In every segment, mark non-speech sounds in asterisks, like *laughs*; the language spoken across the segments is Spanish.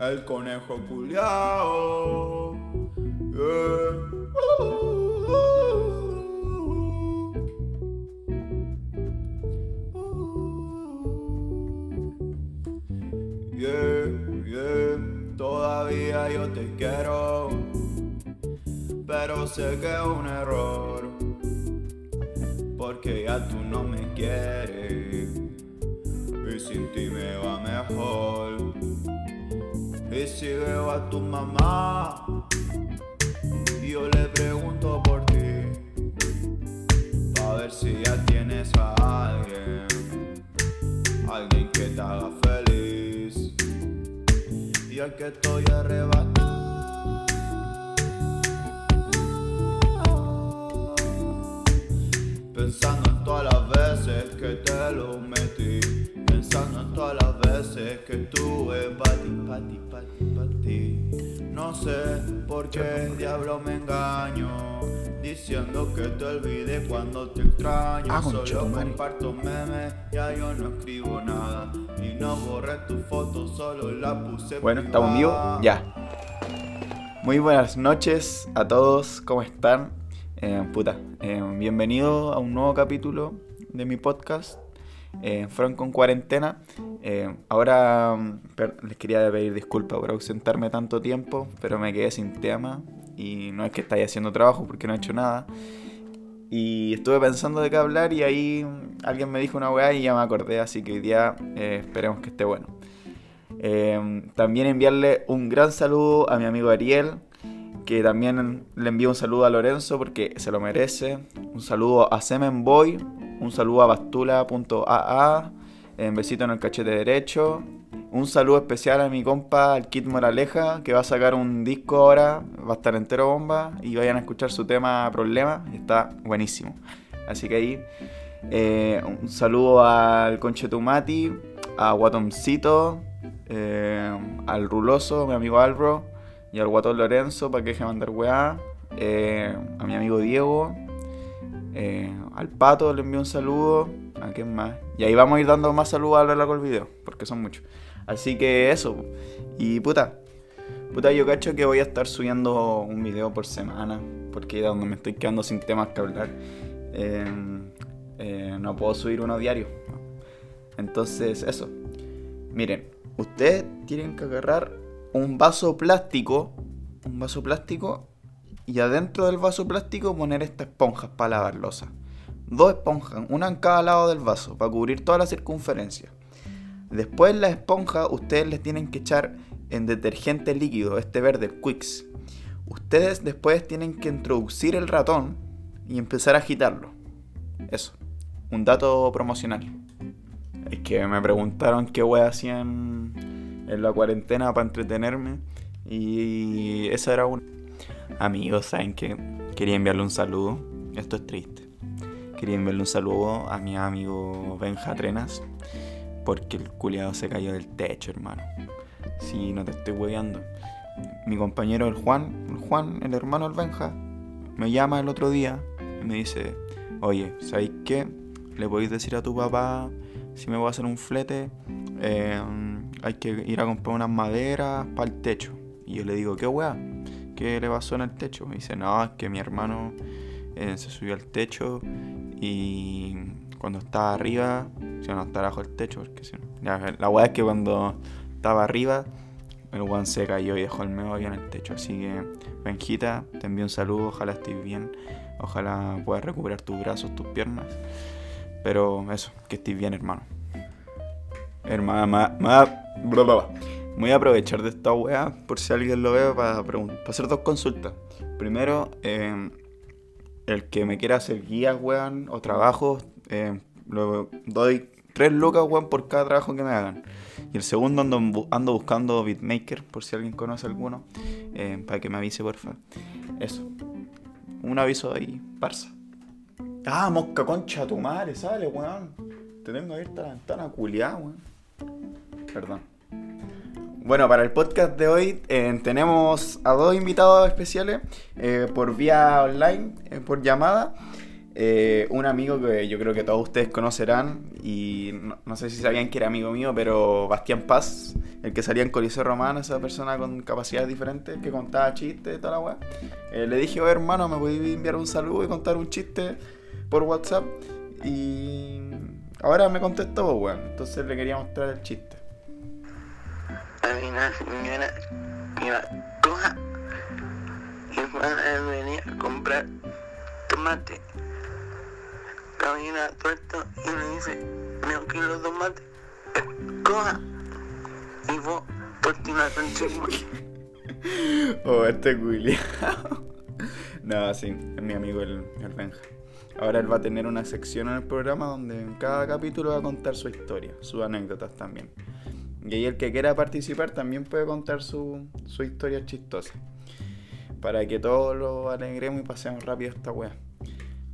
el conejo culiao. Yeah, yeah, todavía yo te quiero, pero sé que es un error, porque ya tú no me quieres y sin ti me va mejor. Y si veo a tu mamá, yo le pregunto por ti, a ver si ya tienes a alguien, alguien que te haga feliz y al que estoy arrebatado. Pensando en todas las veces que te lo metí, pensando en todas las veces que tuve pa' ti, pa' ti, ti. No sé por qué diablo me engaño, diciendo que te olvidé cuando te extraño. Ah, Solo comparto memes, ya yo no escribo nada. Y no borré tu foto, solo la puse Bueno, estamos vivos, ya. Muy buenas noches a todos, ¿cómo están? Eh, puta, eh, bienvenido a un nuevo capítulo de mi podcast, eh, Franco en cuarentena. Eh, ahora mm, les quería pedir disculpas por ausentarme tanto tiempo, pero me quedé sin tema y no es que esté haciendo trabajo porque no he hecho nada. Y estuve pensando de qué hablar y ahí mm, alguien me dijo una weá y ya me acordé, así que hoy día eh, esperemos que esté bueno. Eh, también enviarle un gran saludo a mi amigo Ariel, que también le envío un saludo a Lorenzo porque se lo merece. Un saludo a Semenboy, un saludo a bastula.aa, un besito en el cachete derecho. Un saludo especial a mi compa, al Kit Moraleja, que va a sacar un disco ahora, va a estar entero bomba, y vayan a escuchar su tema Problema, está buenísimo. Así que ahí, eh, un saludo al Conchetumati, a Guatomcito, eh, al Ruloso, mi amigo Albro, y al Guatón Lorenzo para que deje de mandar weá, eh, a mi amigo Diego, eh, al Pato le envío un saludo, a quién más, y ahí vamos a ir dando más saludos a lo largo del video, porque son muchos. Así que eso, y puta, puta yo cacho que voy a estar subiendo un video por semana, porque donde me estoy quedando sin temas que hablar. Eh, eh, no puedo subir uno diario. Entonces, eso. Miren, ustedes tienen que agarrar un vaso plástico, un vaso plástico, y adentro del vaso plástico poner estas esponjas para lavar losa. Dos esponjas, una en cada lado del vaso, para cubrir toda la circunferencia. Después las esponjas ustedes les tienen que echar en detergente líquido, este verde, el Quicks. Ustedes después tienen que introducir el ratón y empezar a agitarlo. Eso, un dato promocional. Es que me preguntaron qué wea hacían en la cuarentena para entretenerme. Y esa era una. Amigos, ¿saben qué? Quería enviarle un saludo. Esto es triste. Quería enviarle un saludo a mi amigo Benja Trenas. Porque el culiado se cayó del techo, hermano. Si no te estoy hueveando. Mi compañero el Juan, el Juan, el hermano del Benja, me llama el otro día y me dice, oye, ¿sabéis qué? Le podéis decir a tu papá si me voy a hacer un flete, eh, hay que ir a comprar unas maderas para el techo. Y yo le digo, ¿qué weá? ¿Qué le pasó en el techo? Me dice, no, es que mi hermano eh, se subió al techo y cuando estaba arriba, si no estar abajo del techo, la weá es que cuando estaba arriba, el weón se cayó y dejó el meollo en el techo. Así que, Benjita, te envío un saludo, ojalá estés bien, ojalá puedas recuperar tus brazos, tus piernas. Pero eso, que estés bien, hermano. Hermano, ma- ma-. Voy a aprovechar de esta weá por si alguien lo ve para, para hacer dos consultas. Primero, eh, el que me quiera hacer guías, weón, o trabajos, eh, doy tres lucas, weón, por cada trabajo que me hagan. Y el segundo ando, ando buscando beatmaker, por si alguien conoce alguno, eh, para que me avise, porfa. Eso. Un aviso ahí, Barça. Ah, mosca concha tu madre, sale, weón. Te tengo abierta la ventana, culiada, weón. Perdón. Bueno, para el podcast de hoy eh, tenemos a dos invitados especiales eh, por vía online, eh, por llamada. eh, un amigo que yo creo que todos ustedes conocerán y no, sé si sabían que era amigo mío, pero Bastián Paz, el que salía en Coliseo Romano, esa persona con capacidades diferentes, que contaba chistes y toda la weá. Le dije, oye hermano, me podías enviar un saludo y contar un chiste por WhatsApp y ahora me contestó, weón. Entonces le quería mostrar el chiste. Y venía a comprar tomate camina tuerto y me dice, me de tomate, coja. Y vos, ponte una conchita. *laughs* oh, este William. *laughs* no, sí, es mi amigo el, el. Ahora él va a tener una sección en el programa donde en cada capítulo va a contar su historia, sus anécdotas también. Y ahí el que quiera participar también puede contar su, su historia chistosa. Para que todos lo alegremos y pasemos rápido esta wea.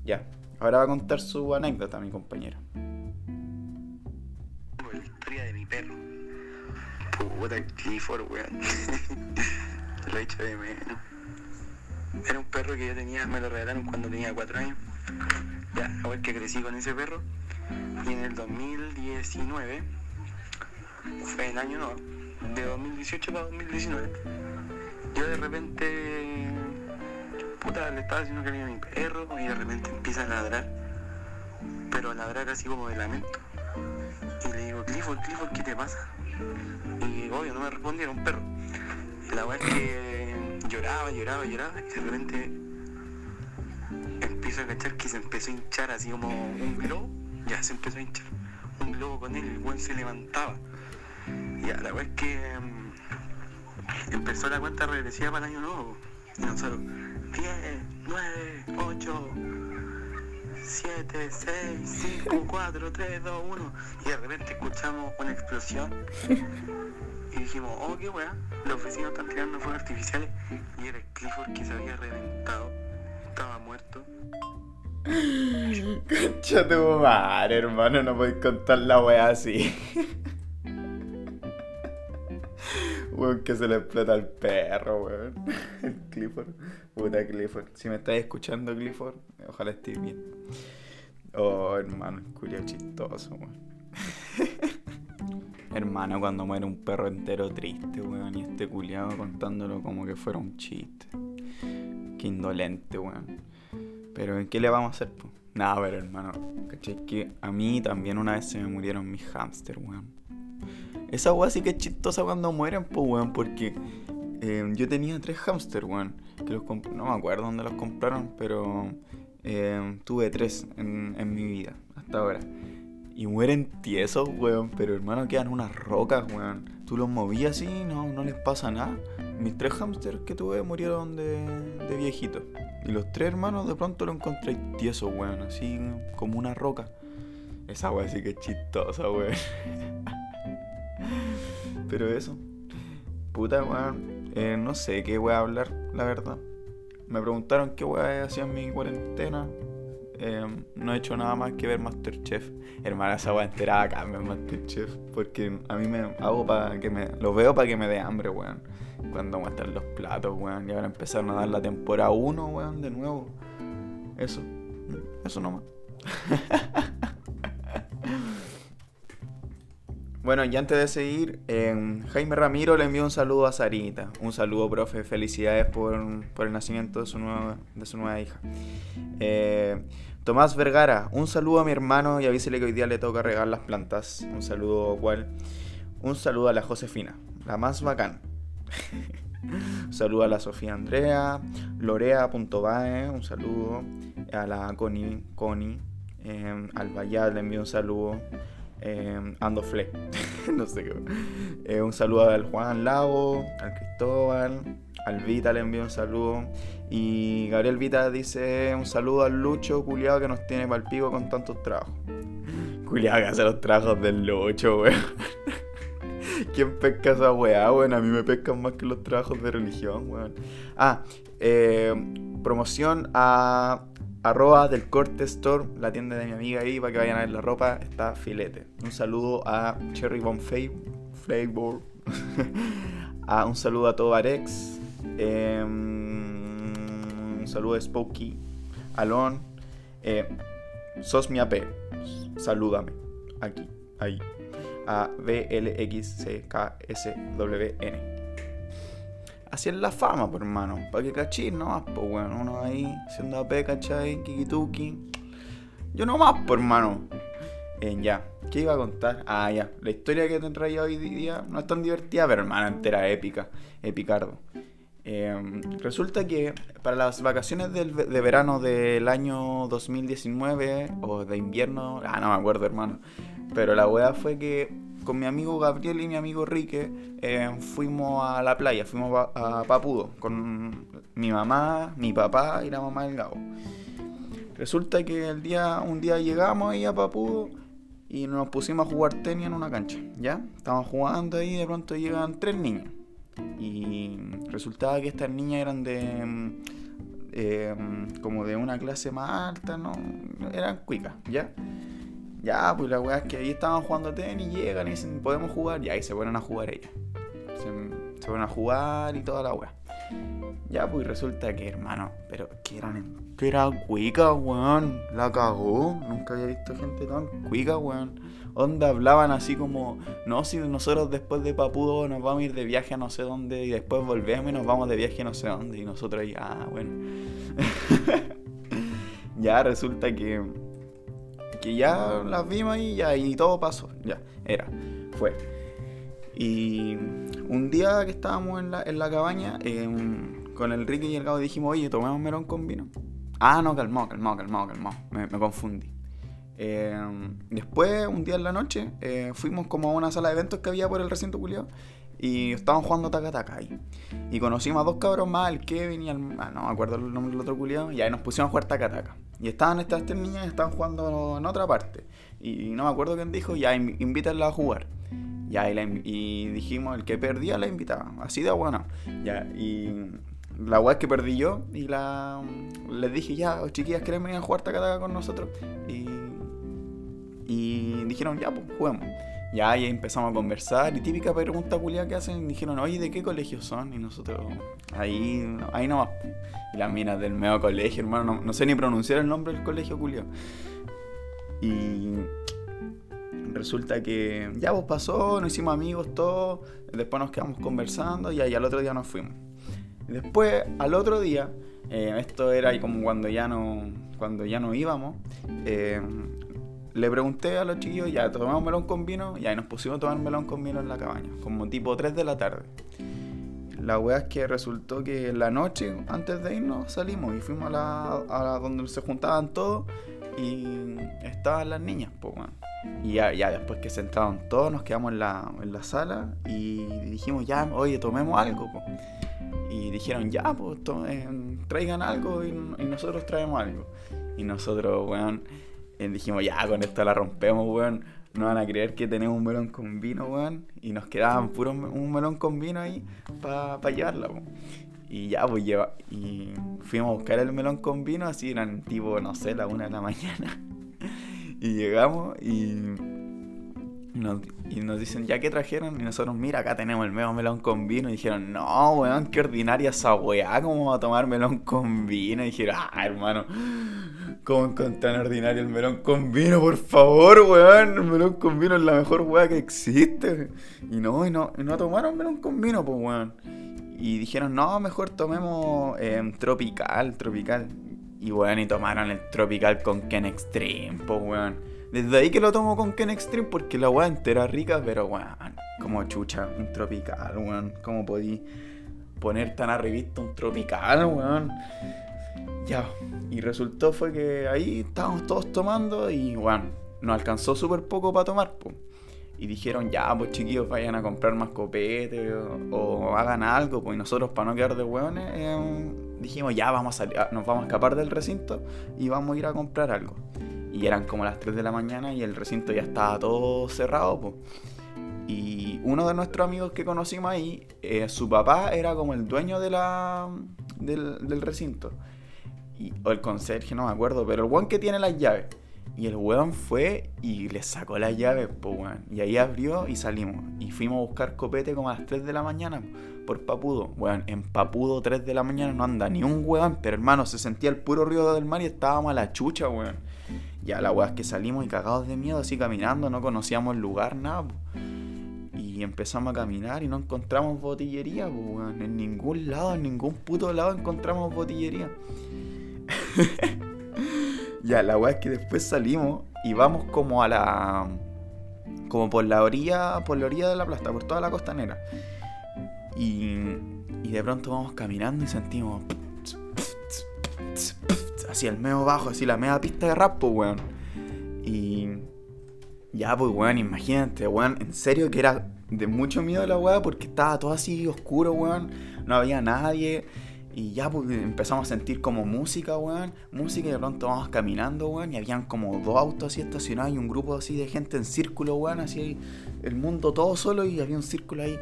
Ya, Ahora va a contar su anécdota, mi compañero. La historia de mi perro. Puta Clifford, weón. *laughs* lo he hecho de menos. Era un perro que yo tenía, me lo regalaron cuando tenía 4 años. Ya, a ver que crecí con ese perro. Y en el 2019, fue el año no, de 2018 para 2019, yo de repente puta, le estaba diciendo que había mi perro y de repente empieza a ladrar. Pero a ladrar así como de lamento. Y le digo, Clifford, Clifford, ¿qué te pasa? Y obvio, no me un perro. La verdad es que lloraba, lloraba, lloraba y de repente empiezo a cachar que se empezó a hinchar así como un globo. Ya se empezó a hinchar un globo con él, el buen se levantaba. Y la verdad es que mm, empezó la cuenta regresiva para el año nuevo. Y nosotros, 10, 9, 8, 7, 6, 5, 4, 3, 2, 1. Y de repente escuchamos una explosión. Y dijimos, oh, qué weá. Los vecinos están tirando fuegos artificiales. Y era el Clifford que se había reventado. Estaba muerto. *laughs* Concha tu madre, hermano. No podéis contar la weá así. *laughs* Weón, que se le explota el perro, weón. *laughs* Clifford. Puta Clifford. Si me estáis escuchando, Clifford, ojalá estés bien. Oh, hermano, curio chistoso, weón. *laughs* Hermano, cuando muere un perro entero triste, weón, y este culiado contándolo como que fuera un chiste. Qué indolente, weón. Pero ¿en qué le vamos a hacer, pues? Nada, pero hermano, ¿cachai? Que a mí también una vez se me murieron mis hamsters, weón. Esa weá sí que es chistosa cuando mueren, pues, weón, porque eh, yo tenía tres hamsters, weón. Que no me acuerdo dónde los compraron, pero eh, tuve tres en, mi vida hasta ahora. Y mueren tiesos, weón, pero hermano quedan unas rocas, weón. Tú los movías así, no, no les pasa nada. Mis tres hamsters que tuve murieron de, de viejito. Y los tres hermanos de pronto lo encontré tieso, weón, así como una roca. Esa weá sí que es chistosa, weón. *laughs* Pero eso. Puta, weón. Eh, no sé qué voy a hablar, la verdad. Me preguntaron qué weá hacía en mi cuarentena. Eh, no he hecho nada más que ver Masterchef. Hermana, esa weá enterada acá en Masterchef. Porque a mí me hago para que me. Lo veo para que me dé hambre, weón. Cuando muestran los platos, weón. Y ahora empezaron a dar la temporada 1, weón, de nuevo. Eso. Eso nomás. *laughs* Bueno, y antes de seguir, Jaime Ramiro le envió un saludo a Sarita. Un saludo, profe. Felicidades por, el nacimiento de su nueva, de su nueva hija. Eh, Tomás Vergara, un saludo a mi hermano y avísele que hoy día le toca regar las plantas. Un saludo, cual. Un saludo a la Josefina, la más bacán. *laughs* un saludo a la Sofía Andrea, Lorea.bae, un saludo. A la Connie, Connie. Eh, al Bayal le envío un saludo. Eh, Ando Fle, *laughs* no sé qué. Eh, un saludo al Juan Lago, al Cristóbal, al Vita le envío un saludo. Y Gabriel Vita dice un saludo al Lucho, culiado que nos tiene palpico con tantos trabajos. *laughs* Culiado que hace los trabajos del Lucho, weón. *laughs* ¿Quién pesca esa weá, weón? A mí me pescan más que los trabajos de religión, weón. Ah, eh, promoción a arroba del corte store, la tienda de mi amiga ahí para que vayan a ver la ropa, está filete. Un saludo a Cherry Bomb Flavor, a *laughs* un saludo a Tobarex, eh, un saludo a Spooky, Alon, Eh, sos mi AP. Salúdame. Aquí, ahí. A B L X C K S W N. Así es la fama, por hermano. Para que cachis nomás, pues bueno, uno ahí siendo AP, cachai, kikituki. Yo nomás, por hermano. Eh, ya, ¿qué iba a contar? Ah, ya, la historia que te traía hoy día no es tan divertida, pero hermano, entera épica, epicardo. Eh, resulta que para las vacaciones del- de verano del año 2019 o de invierno, ah, no me acuerdo, hermano. Pero la weá fue que con mi amigo Gabriel y mi amigo Rique eh, fuimos a la playa, fuimos a, Papudo con mi mamá, mi papá y la mamá del Gabo. Resulta que el día, un día llegamos ahí a Papudo y nos pusimos a jugar tenis en una cancha, ¿ya? Estábamos jugando ahí y de pronto llegan tres niñas. Y resultaba que estas niñas eran de. eh, como de una clase más alta, ¿no? Eran cuicas, ¿ya? Ya, pues la weá es que ahí estaban jugando tenis, llegan y dicen, podemos jugar, y se ponen a jugar ellas. Se, se ponen a jugar y toda la weá. Ya, pues resulta que, hermano, pero que eran. Que era cuica, weón. La cagó. Nunca había visto gente tan cuica, weón. Onda hablaban así como, no, si nosotros después de Papudo nos vamos a ir de viaje a no sé dónde y después volvemos y nos vamos de viaje a no sé dónde. Y nosotros ahí, ah, bueno. *laughs* ya resulta que, que ya las vimos ahí ya, y todo pasó. Ya, era, fue. Y un día que estábamos en la, en la cabaña, em, con el Ricky y el Gabo dijimos, oye, tomemos melón con vino. Ah, no, calmado, calmado, calmado, calmado. Me, me confundí. Eh, después, un día en la noche, eh, fuimos como a una sala de eventos que había por el recinto culiao y estaban jugando taca-taca ahí. Y conocimos a dos cabros más, el Kevin y el. Ah, no me acuerdo el nombre del otro culiao. Y ahí nos pusimos a jugar taca-taca. Y estaban estas tres niñas, estaban jugando en otra parte. Y no me acuerdo quién dijo, ya inv- invítenla a jugar. Ya, y, la y dijimos, el que perdía la invitaba. Así de bueno. Ya, y la weá que perdí yo. Y la les dije, ya, chiquillas, ¿quieren venir a jugar taca-taca con nosotros? Y y dijeron, ya, pues juguemos. Ya, y ahí empezamos a conversar. Y típica pregunta culiada que hacen, dijeron, oye, ¿de qué colegio son? Y nosotros, ahí, ahí nomás. Y las minas del medio colegio, hermano, no, sé ni pronunciar el nombre del colegio culiado. Y resulta que ya pues pasó, nos hicimos amigos todos, después nos quedamos conversando y ahí al otro día nos fuimos. Después, al otro día, eh, esto era como cuando ya no, cuando ya no íbamos, eh, le pregunté a los chiquillos, ya tomamos melón con vino, y ahí nos pusimos a tomar melón con vino en la cabaña, como tipo 3 de la tarde. La wea es que resultó que la noche, antes de irnos, salimos y fuimos a la, a la- donde se juntaban todos y estaban las niñas, pues weón. Y ya, ya después que sentaron todos, nos quedamos en la, en la sala y dijimos, ya, oye, tomemos algo, po. Y dijeron, ya, pues eh, traigan algo y, y nosotros traemos algo. Y nosotros, weón, eh, dijimos, ya, con esto la rompemos, weón. No van a creer que tenemos un melón con vino, weón. Y nos quedaban puro un melón con vino ahí para llevarla, po. Y ya, pues lleva. Y fuimos a buscar el melón con vino, así eran tipo, no sé, la una de la mañana. *laughs* y llegamos y y nos dicen, ¿ya qué trajeron? Y nosotros, mira, acá tenemos el medio melón con vino. Y dijeron, no, weón, qué ordinaria esa weá, ¿cómo va a tomar melón con vino? Y dijeron, ah, hermano, ¿cómo con tan ordinario el melón con vino? Por favor, weón, el melón con vino es la mejor weá que existe. Y no, y no, y no tomaron melón con vino, pues, weón. Y dijeron, no, mejor tomemos em, tropical, tropical. Y weón, y tomaron el tropical con Ken Extreme, pues weón. Desde ahí que lo tomo con Ken Extreme porque la weá entera rica, pero weón, como chucha, un tropical, weón. ¿Cómo podí poner tan arribista un tropical, weón? Ya, y resultó fue que ahí estábamos todos tomando y weón, nos alcanzó súper poco para tomar, pues. Y dijeron, ya, pues chiquillos, vayan a comprar más copete o, o hagan algo, pues y nosotros para no quedar de hueones, eh, dijimos, ya, vamos a salir, nos vamos a escapar del recinto y vamos a ir a comprar algo. Y eran como las 3 de la mañana y el recinto ya estaba todo cerrado, pues. Y uno de nuestros amigos que conocimos ahí, eh, su papá era como el dueño de la, del, recinto. Y, o el conserje, no me acuerdo, pero el buen que tiene las llaves. Y el weón fue y le sacó las llaves, pues weón. Y ahí abrió y salimos. Y fuimos a buscar copete como a las 3 de la mañana por Papudo. Weón, en Papudo 3 de la mañana no anda ni un weón. Pero hermano, se sentía el puro río del mar y estábamos a la chucha, weón. Ya la weá es que salimos y cagados de miedo, así caminando, no conocíamos el lugar, nada. po. Y empezamos a caminar y no encontramos botillería, weón. En ningún lado, en ningún puto lado encontramos botillería. *laughs* ya, la weá es que después salimos y vamos como a la. como por la orilla. por la orilla de la playa, por toda la costanera. Y. y de pronto vamos caminando y sentimos. Así el medio bajo, así la media pista de rap, pues, weón. Y. Ya, pues, weón, imagínate, weón. En serio que era de mucho miedo la weá porque estaba todo así oscuro, weón. No había nadie. Y ya, pues empezamos a sentir como música, weón. Música y de pronto vamos caminando, weón. Y habían como dos autos así estacionados y un grupo así de gente en círculo, weón. Así el mundo todo solo y había un círculo ahí.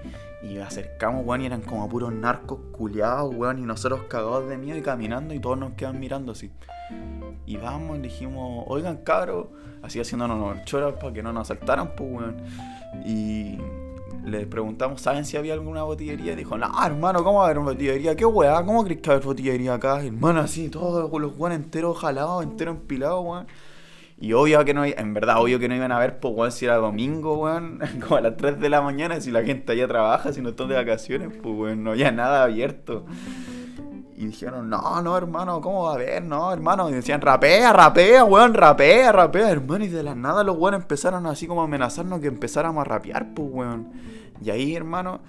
Y acercamos, weón, y eran como puros narcos culiados, weón. Y nosotros cagados de miedo y caminando y todos nos quedan mirando así. Y vamos dijimos, oigan, cabros, así haciéndonos choras para que no nos asaltaran, pues, weón. Y le preguntamos, ¿saben si había alguna botillería? Y dijo, no, hermano, ¿cómo va a haber una botillería? ¿Qué weá? ¿Cómo crees que va a haber botillería acá? Hermano, así, todos los weones enteros jalados, enteros empilados, weón. Y obvio que no, en verdad, obvio que no iban a ver, pues, weón, si era domingo, weón, *laughs* como a las 3 de la mañana, si la gente allá trabaja, si no están de vacaciones, pues, weón, no había nada abierto. Y dijeron, no, no, hermano, ¿cómo va a haber? No, hermano. Y decían, rapea, rapea, weón, rapea, rapea, hermano. Y de la nada los weones empezaron así como a amenazarnos que empezáramos a rapear, pues, weón. Y ahí, hermano,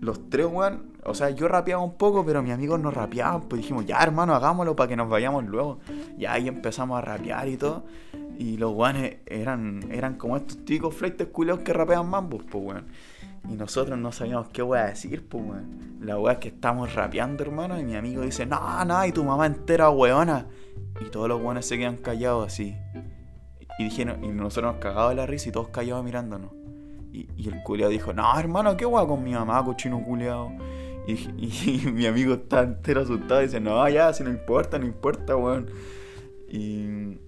los tres, weón, o sea, yo rapeaba un poco, pero mis amigos no rapeaban. Pues dijimos, ya, hermano, hagámoslo para que nos vayamos luego. Y ahí empezamos a rapear y todo. Y los weones eran, eran como estos típicos fleites culeos que rapean mambos, pues, weón. Y nosotros no sabíamos qué voy a decir, pues, weón. La weá es que estamos rapeando, hermano, y mi amigo dice, no, no, y tu mamá entera, weona. Y todos los weones se quedan callados así. Y dijeron, y nosotros nos cagados de la risa y todos callados mirándonos. Y, el culiao dijo, no, hermano, qué weá con mi mamá, cochino culiao. Y, y- y *laughs* mi amigo está entero asustado y dice, no, ya, si no importa, no importa, weón. Y,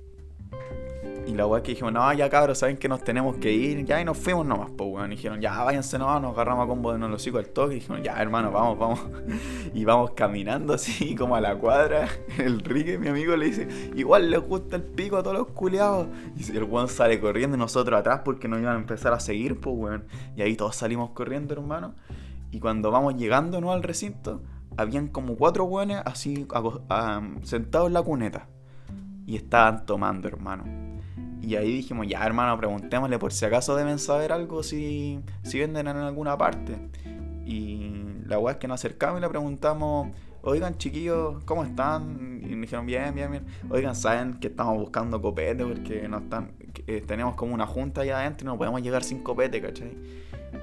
y la weá que dijimos, no, ya cabros, saben que nos tenemos que ir, ya y nos fuimos nomás, pues weón. Y dijeron, ya váyanse nomás, nos agarramos a combo de los hocico al toque. Y dijeron, ya hermano, vamos, vamos. *laughs* Y vamos caminando así como a la cuadra. *laughs* El Rique, mi amigo, le dice, igual les gusta el pico a todos los culiados. Y el weón sale corriendo y nosotros atrás porque nos iban a empezar a seguir, pues weón. Y ahí todos salimos corriendo, hermano. Y cuando vamos llegando ¿no? al recinto, habían como cuatro weones así sentados en la cuneta. Y estaban tomando, hermano. Y ahí dijimos, ya hermano, preguntémosle por si acaso deben saber algo si, si venden en alguna parte. Y la weá es que nos acercamos y le preguntamos, oigan chiquillos, ¿cómo están? Y nos dijeron, bien, bien, bien. Oigan, saben que estamos buscando copete porque no están, eh, tenemos como una junta allá adentro y no podemos llegar sin copete, ¿cachai?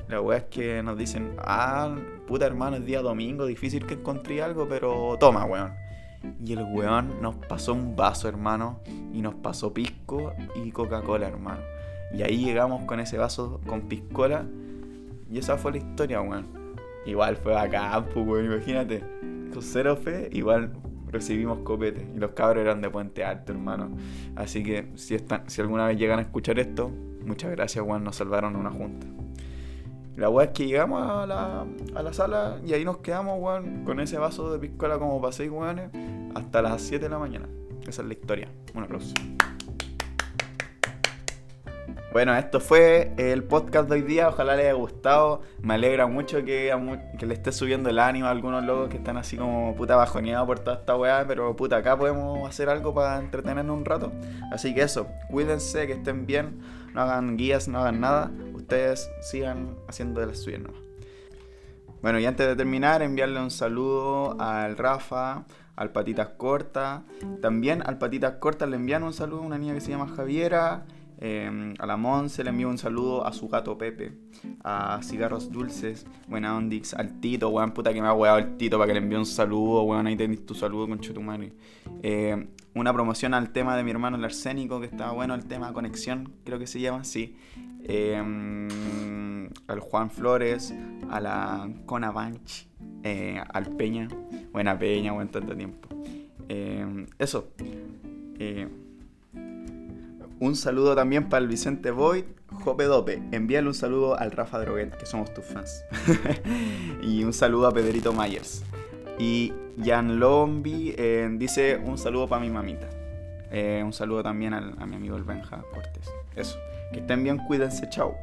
La weá es que nos dicen, ah, puta hermano, es día domingo, difícil que encontré algo, pero toma, weón. Y el weón nos pasó un vaso, hermano, y nos pasó pisco y Coca-Cola, hermano. Y ahí llegamos con ese vaso con piscola, y esa fue la historia, weón. Igual fue bacán, pues, weón, imagínate. Con cero fe, igual recibimos copete. Y los cabros eran de Puente Alto, hermano. Así que si, están, si alguna vez llegan a escuchar esto, muchas gracias, weón, nos salvaron una junta. La weá es que llegamos a la, a la sala y ahí nos quedamos, weón, con ese vaso de piscola como para seis hasta las 7 de la mañana. Esa es la historia. Un aplauso. Bueno, esto fue el podcast de hoy día. Ojalá les haya gustado. Me alegra mucho que, que le esté subiendo el ánimo a algunos locos que están así como puta bajoneados por toda esta weá. Pero puta, acá podemos hacer algo para entretenernos un rato. Así que eso, cuídense, que estén bien. No hagan guías, no hagan nada. Ustedes sigan haciendo de las suyas nomás. Bueno, y antes de terminar, enviarle un saludo al Rafa, al Patitas Cortas. También al Patitas Cortas le envían un saludo a una niña que se llama Javiera. Eh, a la Monse le envío un saludo a su gato Pepe. A Cigarros Dulces, buena Ondix, al Tito, weón, puta que me ha weado el Tito para que le envíe un saludo, weón, ahí tenés tu saludo con Chutumani. Eh, una promoción al tema de mi hermano el arsénico, que está bueno el tema conexión, creo que se llama, sí. Eh, al Juan Flores, a la Cona Banch, eh, al Peña, buena Peña, buen tanto tiempo. Eso. Eh, Un saludo también para el Vicente Boyd, Jope Dope. Envíale un saludo al Rafa Droguet, que somos tus fans. *laughs* y un saludo a Pedrito Myers. Y Jan Lombi eh, dice un saludo para mi mamita. Eh, un saludo también a mi amigo el Benja Cortés. Eso. Que estén bien, cuídense, chao.